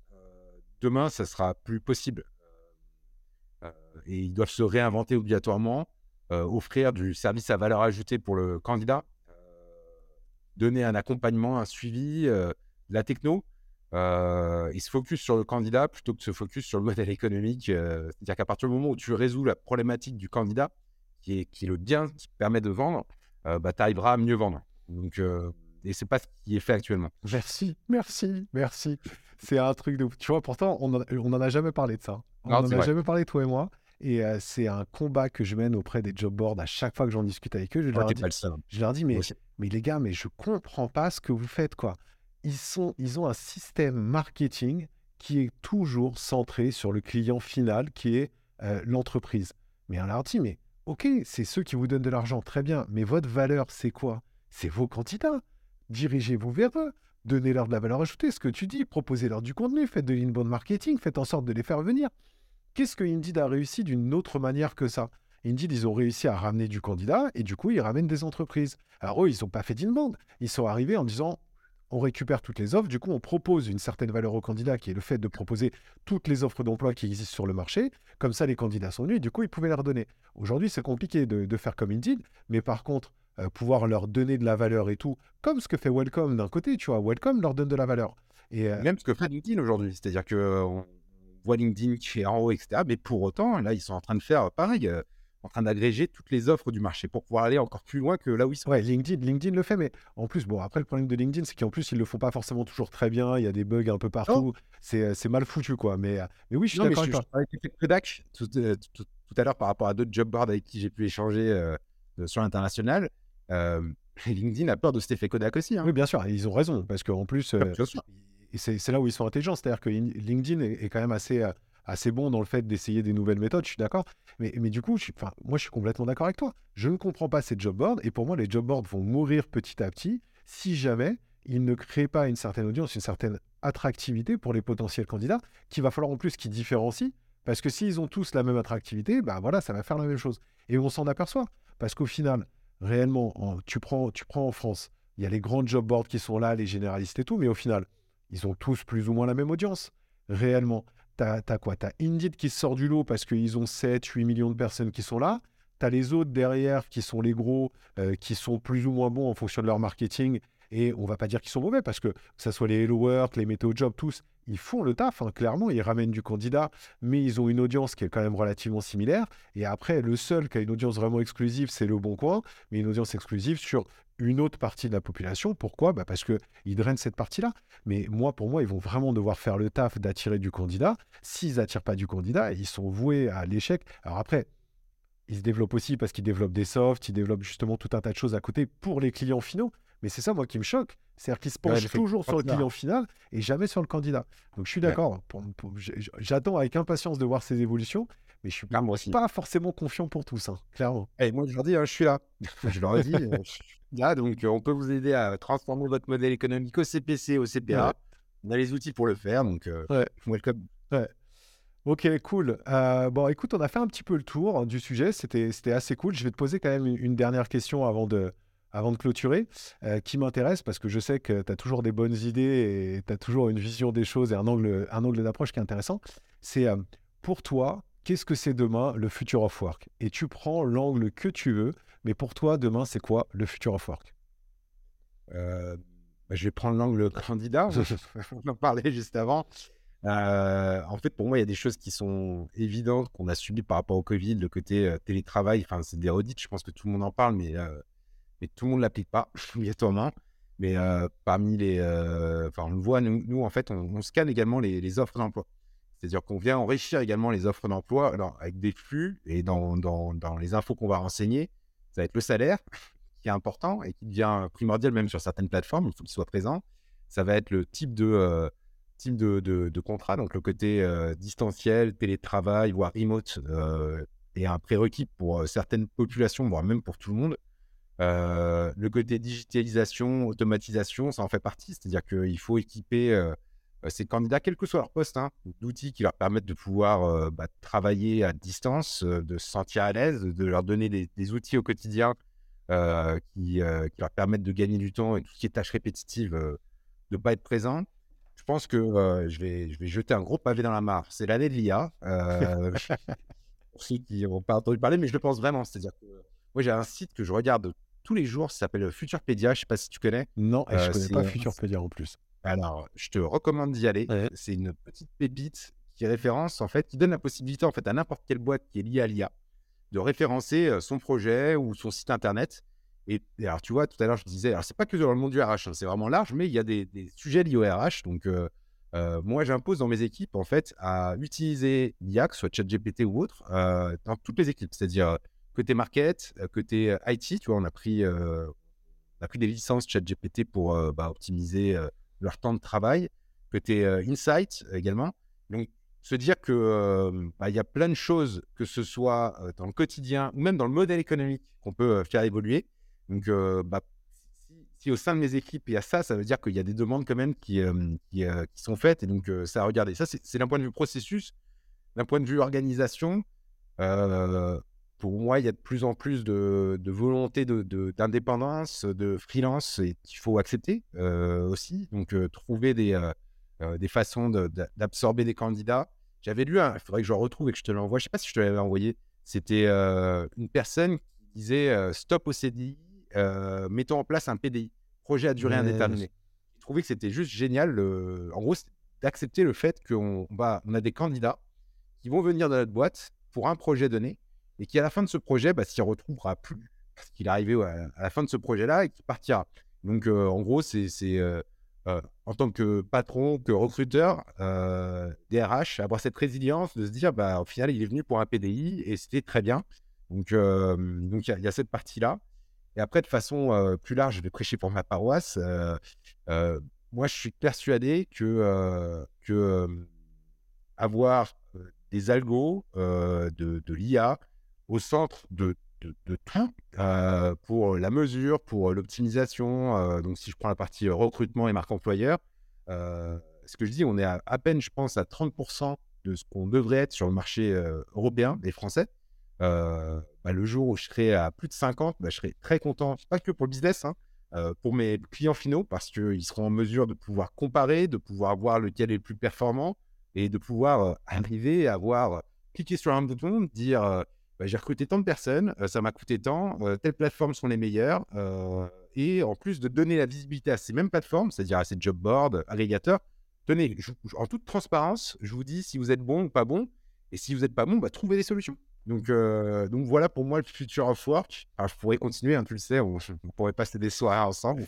demain, ça sera plus possible. et ils doivent se réinventer obligatoirement, offrir du service à valeur ajoutée pour le candidat, donner un accompagnement, un suivi, la techno. Euh, il se focus sur le candidat plutôt que de se focus sur le modèle économique. Euh, c'est-à-dire qu'à partir du moment où tu résous la problématique du candidat, qui est, qui est le bien qui permet de vendre, euh, bah, tu arriveras à mieux vendre. Donc, et c'est pas ce qui est fait actuellement. Merci, merci, merci. C'est un truc de. Tu vois, pourtant, on n'en a jamais parlé de ça. On n'en a jamais parlé, toi et moi. Et c'est un combat que je mène auprès des job boards à chaque fois que j'en discute avec eux. Je, leur, dis, je leur dis, mais, mais les gars, mais je comprends pas ce que vous faites, quoi ils, ont un système marketing qui est toujours centré sur le client final, qui est euh, l'entreprise. Mais on leur dit, mais ok, c'est ceux qui vous donnent de l'argent, très bien, mais votre valeur, c'est quoi? C'est vos candidats. Dirigez-vous vers eux, donnez-leur de la valeur ajoutée, ce que tu dis, proposez-leur du contenu, faites de l'inbound marketing, faites en sorte de les faire venir. Qu'est-ce que Indeed a réussi d'une autre manière que ça? Indeed, ils ont réussi à ramener du candidat et du coup, ils ramènent des entreprises. Alors eux, ils n'ont pas fait d'inbound. Ils sont arrivés en disant on récupère toutes les offres, du coup on propose une certaine valeur au candidat qui est le fait de proposer toutes les offres d'emploi qui existent sur le marché, comme ça les candidats sont venus du coup ils pouvaient leur donner. Aujourd'hui c'est compliqué de, faire comme Indeed, mais par contre euh, pouvoir leur donner de la valeur et tout, comme ce que fait Welcome d'un côté, tu vois, Welcome leur donne de la valeur. Et, euh, Même ce que fait LinkedIn aujourd'hui, c'est-à-dire qu'on voit LinkedIn qui est en haut, etc. Mais pour autant, là ils sont en train de faire pareil. Euh, en train d'agréger toutes les offres du marché pour pouvoir aller encore plus loin que là où ils sont. Ouais, LinkedIn, LinkedIn le fait, mais en plus, bon, après, le problème de LinkedIn, c'est qu'en plus, ils le font pas forcément toujours très bien. Il y a des bugs un peu partout. C'est, c'est mal foutu, quoi. Mais, mais oui, je suis d'accord avec toi. Avec tout, tout, tout, à l'heure par rapport à d'autres job boards avec qui j'ai pu échanger euh, sur l'international. Euh, LinkedIn a peur de cet effet Kodak aussi. Hein. Oui, bien sûr, ils ont raison, parce qu'en plus, euh, c'est, c'est là où ils sont intelligents. C'est-à-dire que LinkedIn est, est quand même assez assez bon dans le fait d'essayer des nouvelles méthodes, je suis d'accord. Mais, mais du coup, je moi, je suis complètement d'accord avec toi. Je ne comprends pas ces job boards. Et pour moi, les job boards vont mourir petit à petit si jamais ils ne créent pas une certaine audience, une certaine attractivité pour les potentiels candidats, qu'il va falloir en plus qu'ils différencient. Parce que s'ils ont tous la même attractivité, bah voilà, ça va faire la même chose. Et on s'en aperçoit. Parce qu'au final, réellement, tu, prends, tu prends en France, il y a les grands job boards qui sont là, les généralistes et tout, mais au final, ils ont tous plus ou moins la même audience, réellement. T'as as quoi? T'as Indeed qui sort du lot parce qu'ils ont 7, 8 millions de personnes qui sont là. T'as les autres derrière qui sont les gros, euh, qui sont plus ou moins bons en fonction de leur marketing. Et on va pas dire qu'ils sont mauvais parce que, que ce soit les Hello Work, les Météo Job, tous, ils font le taf. Hein, clairement, ils ramènent du candidat, mais ils ont une audience qui est quand même relativement similaire. Et après, le seul qui a une audience vraiment exclusive, c'est Le Bon Coin, mais une audience exclusive sur une autre partie de la population. Pourquoi? Bah Parce qu'ils drainent cette partie-là. Mais moi, pour moi, ils vont vraiment devoir faire le taf d'attirer du candidat. S'ils n'attirent pas du candidat, ils sont voués à l'échec. Alors après, ils se développent aussi parce qu'ils développent des softs, ils développent justement tout un tas de choses à côté pour les clients finaux. Mais c'est ça, moi, qui me choque. C'est-à-dire qu'ils se penchent toujours sur le client final et jamais sur le candidat. Donc je suis d'accord. J'attends avec impatience de voir ces évolutions. Mais je suis pas forcément confiant pour tous, hein, clairement. Et moi, je leur dis, hein, je suis là. je leur ai dit, euh, je suis là. Donc, euh, on peut vous aider à transformer votre modèle économique au CPC, au CPA. On a les outils pour le faire. Donc, euh, welcome. Ouais. Ok, cool. bon, écoute, on a fait un petit peu le tour du sujet. C'était assez cool. Je vais te poser quand même une, dernière question avant de, avant de clôturer, qui m'intéresse parce que je sais que tu as toujours des bonnes idées et tu as toujours une vision des choses et un angle, un angle d'approche qui est intéressant. C'est pour toi, qu'est-ce que c'est demain le future of work? Et tu prends l'angle que tu veux, mais pour toi, demain, c'est quoi le future of work? Euh, bah, Je vais prendre l'angle candidat, on en parlait juste avant. Euh, en fait, pour moi, il y a des choses qui sont évidentes qu'on a subies par rapport au Covid, le côté euh, télétravail. Enfin, c'est des redites, je pense que tout le monde en parle, mais, mais tout le monde ne l'applique pas, obligatoirement. Mais parmi les. Enfin, on le voit, nous, en fait, on, scanne également les, offres d'emploi. C'est-à-dire qu'on vient enrichir également les offres d'emploi avec des flux et dans, dans, dans les infos qu'on va renseigner, ça va être le salaire qui est important et qui devient primordial même sur certaines plateformes, il faut qu'il soit présent. Ça va être le type de, type de, de, contrat, donc le côté distanciel, télétravail, voire remote, est un prérequis pour certaines populations, voire même pour tout le monde. Le côté digitalisation, automatisation, ça en fait partie, c'est-à-dire qu'il faut équiper ces candidats, quel que soit leur poste, hein, d'outils qui leur permettent de pouvoir bah, travailler à distance, de se sentir à l'aise, de leur donner des, outils au quotidien qui, qui, leur permettent de gagner du temps et tout ce qui est tâches répétitives, de ne pas être présent. Je pense que je, vais, je vais jeter un gros pavé dans la mare. C'est l'année de l'IA. pour ceux qui n'ont pas entendu parler, mais je le pense vraiment. C'est-à-dire que moi, j'ai un site que je regarde tous les jours, ça s'appelle Futurpedia. Je ne sais pas si tu connais. Non, je ne connais pas Futurpedia en plus. Alors, je te recommande d'y aller. C'est une petite pépite qui référence, en fait, qui donne la possibilité, en fait, à n'importe quelle boîte qui est liée à l'IA de référencer son projet ou son site internet. Et, alors, tu vois, tout à l'heure, je disais, alors, c'est pas que dans le monde du RH, hein, c'est vraiment large, mais il y a des, sujets liés au RH. Donc, moi, j'impose dans mes équipes, en fait, à utiliser l'IA, que ce soit ChatGPT ou autre, dans toutes les équipes. C'est-à-dire, côté market, côté IT, tu vois, on a pris, on a pris des licences ChatGPT pour bah, optimiser leur temps de travail, côté insight également. Donc, se dire que bah, y a plein de choses, que ce soit dans le quotidien ou même dans le modèle économique, qu'on peut faire évoluer. Donc, bah, si, au sein de mes équipes il y a ça, ça veut dire qu'il y a des demandes quand même qui, sont faites. Et donc, ça, regardez, ça, c'est d'un point de vue processus, d'un point de vue organisation pour moi, il y a de plus en plus de, volonté d'indépendance, de, de, freelance et qu'il faut accepter aussi. Donc, trouver des, des façons d'absorber des candidats. J'avais lu, il faudrait que je le retrouve et que je te l'envoie. Je ne sais pas si je te l'avais envoyé. C'était une personne qui disait stop au CDI, mettons en place un PDI, projet à durée indéterminée. Je trouvais que c'était juste génial. en gros, d'accepter le fait qu'on on a des candidats qui vont venir dans notre boîte pour un projet donné et qui, à la fin de ce projet, bah, s'y retrouvera plus parce qu'il est arrivé à la fin de ce projet-là et qui partira. Donc, euh, en gros, c'est euh, euh, en tant que patron, que recruteur, DRH, avoir cette résilience de se dire, bah, au final, il est venu pour un PDI et c'était très bien. Donc, donc il y, a cette partie-là. Et après, de façon plus large, je vais prêcher pour ma paroisse. moi, je suis persuadé que, que avoir des algos, de, de l'IA, au centre de, de, tout euh, pour la mesure, pour l'optimisation. Euh, donc, si je prends la partie recrutement et marque employeur, euh, ce que je dis, on est à, peine, je pense, à 30% de ce qu'on devrait être sur le marché européen des Français. Bah, le jour où je serai à plus de 50, bah, je serai très content, pas que pour le business, hein, pour mes clients finaux, parce qu'ils seront en mesure de pouvoir comparer, de pouvoir voir lequel est le plus performant et de pouvoir arriver à voir, cliquer sur un bouton, dire bah, j'ai recruté tant de personnes, ça m'a coûté tant, telles plateformes sont les meilleures. et en plus de donner la visibilité à ces mêmes plateformes, c'est-à-dire à ces job boards, agrégateurs, tenez, en toute transparence, je vous dis si vous êtes bon ou pas bon. Et si vous n'êtes pas bon, bah, trouvez des solutions. Donc, donc voilà pour moi le future of work. Alors, je pourrais continuer, hein, tu le sais, on, pourrait passer des soirées ensemble.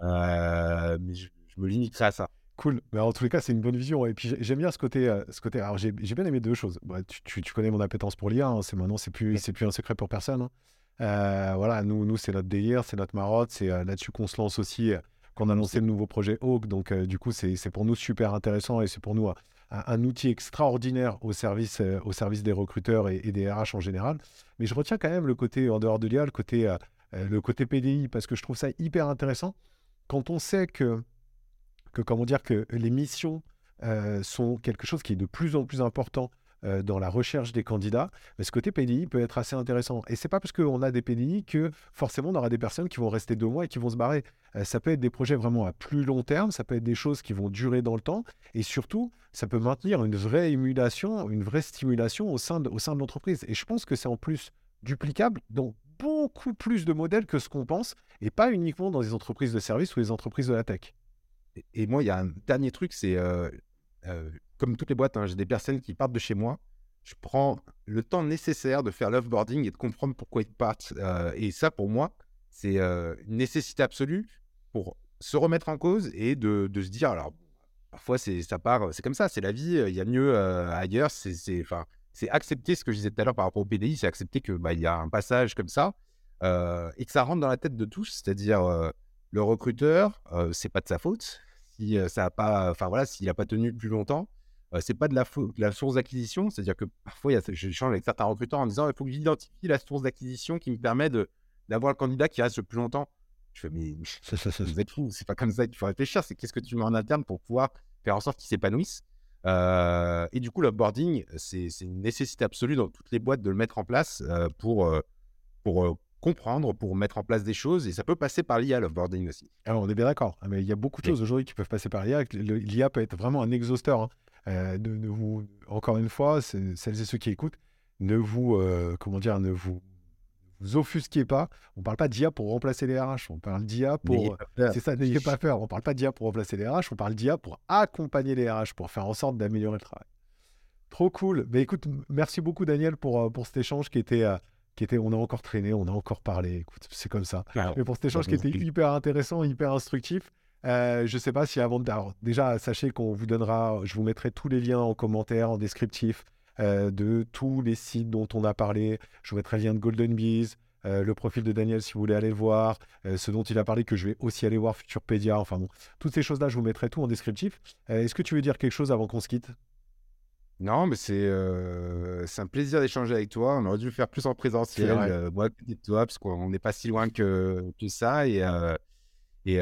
mais je, je me limiterai à ça. Cool. Mais en tous les cas, c'est une bonne vision. Et puis j'aime bien ce côté. Euh, ce côté. Alors j'ai bien aimé deux choses. Bah, tu, tu, connais mon appétence pour l'IA. Hein. C'est maintenant, c'est plus, c'est plus un secret pour personne. Hein. Euh, voilà, nous, nous c'est notre délire, c'est notre marotte. C'est euh, là-dessus qu'on se lance aussi. qu'on a lancé le nouveau projet Hawk. Donc du coup, c'est pour nous super intéressant et c'est pour nous un, outil extraordinaire au service, au service des recruteurs et, des RH en général. Mais je retiens quand même le côté en dehors de l'IA, le côté, le côté PDI parce que je trouve ça hyper intéressant quand on sait que que comment dire que les missions euh, sont quelque chose qui est de plus en plus important euh, dans la recherche des candidats, mais ce côté PDI peut être assez intéressant. Et c'est pas parce qu'on a des PDI que forcément on aura des personnes qui vont rester deux mois et qui vont se barrer. Euh, ça peut être des projets vraiment à plus long terme, ça peut être des choses qui vont durer dans le temps, et surtout, ça peut maintenir une vraie émulation, une vraie stimulation au sein de, au sein de l'entreprise. Et je pense que c'est en plus duplicable dans beaucoup plus de modèles que ce qu'on pense, et pas uniquement dans les entreprises de services ou les entreprises de la tech. Et, moi, il y a un dernier truc, c'est comme toutes les boîtes, hein, j'ai des personnes qui partent de chez moi. Je prends le temps nécessaire de faire l'offboarding et de comprendre pourquoi ils partent. et ça, pour moi, c'est une nécessité absolue pour se remettre en cause et de, se dire, alors, parfois, ça part, c'est comme ça, c'est la vie, il y a mieux ailleurs. C'est accepter ce que je disais tout à l'heure par rapport au PDI, c'est accepter qu'il bah, y a un passage comme ça. et que ça rentre dans la tête de tous, c'est-à-dire le recruteur, c'est pas de sa faute. Si ça a pas, enfin voilà, s'il n'a pas tenu plus longtemps, c'est pas de la, la source d'acquisition. C'est-à-dire que parfois, j'échange avec certains recruteurs en disant il faut que j'identifie la source d'acquisition qui me permet d'avoir le candidat qui reste le plus longtemps. Je fais mais vous êtes fou, c'est pas comme ça qu'il faut réfléchir. C'est qu'est-ce que tu mets en interne pour pouvoir faire en sorte qu'il s'épanouisse. et du coup, l'onboarding, c'est une nécessité absolue dans toutes les boîtes de le mettre en place pour, pour comprendre, pour mettre en place des choses. Et ça peut passer par l'IA, l'offboarding aussi. Alors, on est bien d'accord. Ah, mais il y a beaucoup de choses aujourd'hui qui peuvent passer par l'IA. L'IA peut être vraiment un exhausteur. Hein. Euh, ne, vous, encore une fois, celles et ceux qui écoutent, ne vous, euh, comment dire, ne vous, vous offusquez pas. On parle pas d'IA pour remplacer les RH. On parle d'IA pour. C'est ça, n'ayez pas peur. On parle pas d'IA pour remplacer les RH. On parle d'IA pour accompagner les RH, pour faire en sorte d'améliorer le travail. Trop cool. Mais écoute, merci beaucoup Daniel pour, euh, pour cet échange qui était qui était, on a encore traîné, on a encore parlé. Écoute, c'est comme ça. Mais pour cet échange qui était hyper intéressant, hyper instructif, euh, je ne sais pas si avant de. déjà, sachez qu'on vous donnera, je vous mettrai tous les liens en commentaire, en descriptif euh, de tous les sites dont on a parlé. Je vous mettrai le lien de Golden Bees, euh, le profil de Daniel si vous voulez aller le voir, ce dont il a parlé que je vais aussi aller voir Futurpedia. Enfin bon, toutes ces choses-là, je vous mettrai tout en descriptif. Est-ce que tu veux dire quelque chose avant qu'on se quitte? Non, mais c'est c'est un plaisir d'échanger avec toi. On aurait dû le faire plus en présentiel, euh, moi et toi, parce qu'on n'est pas si loin que, que ça. Et, et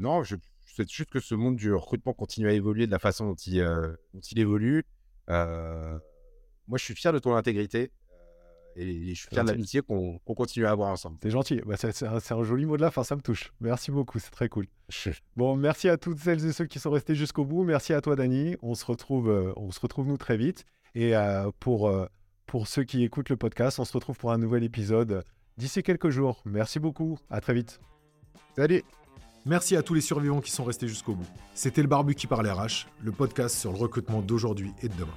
non, je, souhaite juste que ce monde du recrutement continue à évoluer de la façon dont il, dont il évolue. moi, je suis fier de ton intégrité. Et je suis fier de l'amitié qu'on continue à avoir ensemble. C'est gentil. Bah, c'est un, joli mot de la fin, ça me touche. Merci beaucoup, c'est très cool. bon, merci à toutes celles et ceux qui sont restés jusqu'au bout. Merci à toi, Dani. On se retrouve, euh, on se retrouve nous très vite. Et euh, pour, euh, pour ceux qui écoutent le podcast, on se retrouve pour un nouvel épisode d'ici quelques jours. Merci beaucoup. À très vite. Salut. Merci à tous les survivants qui sont restés jusqu'au bout. C'était le Barbu qui parle RH, le podcast sur le recrutement d'aujourd'hui et de demain.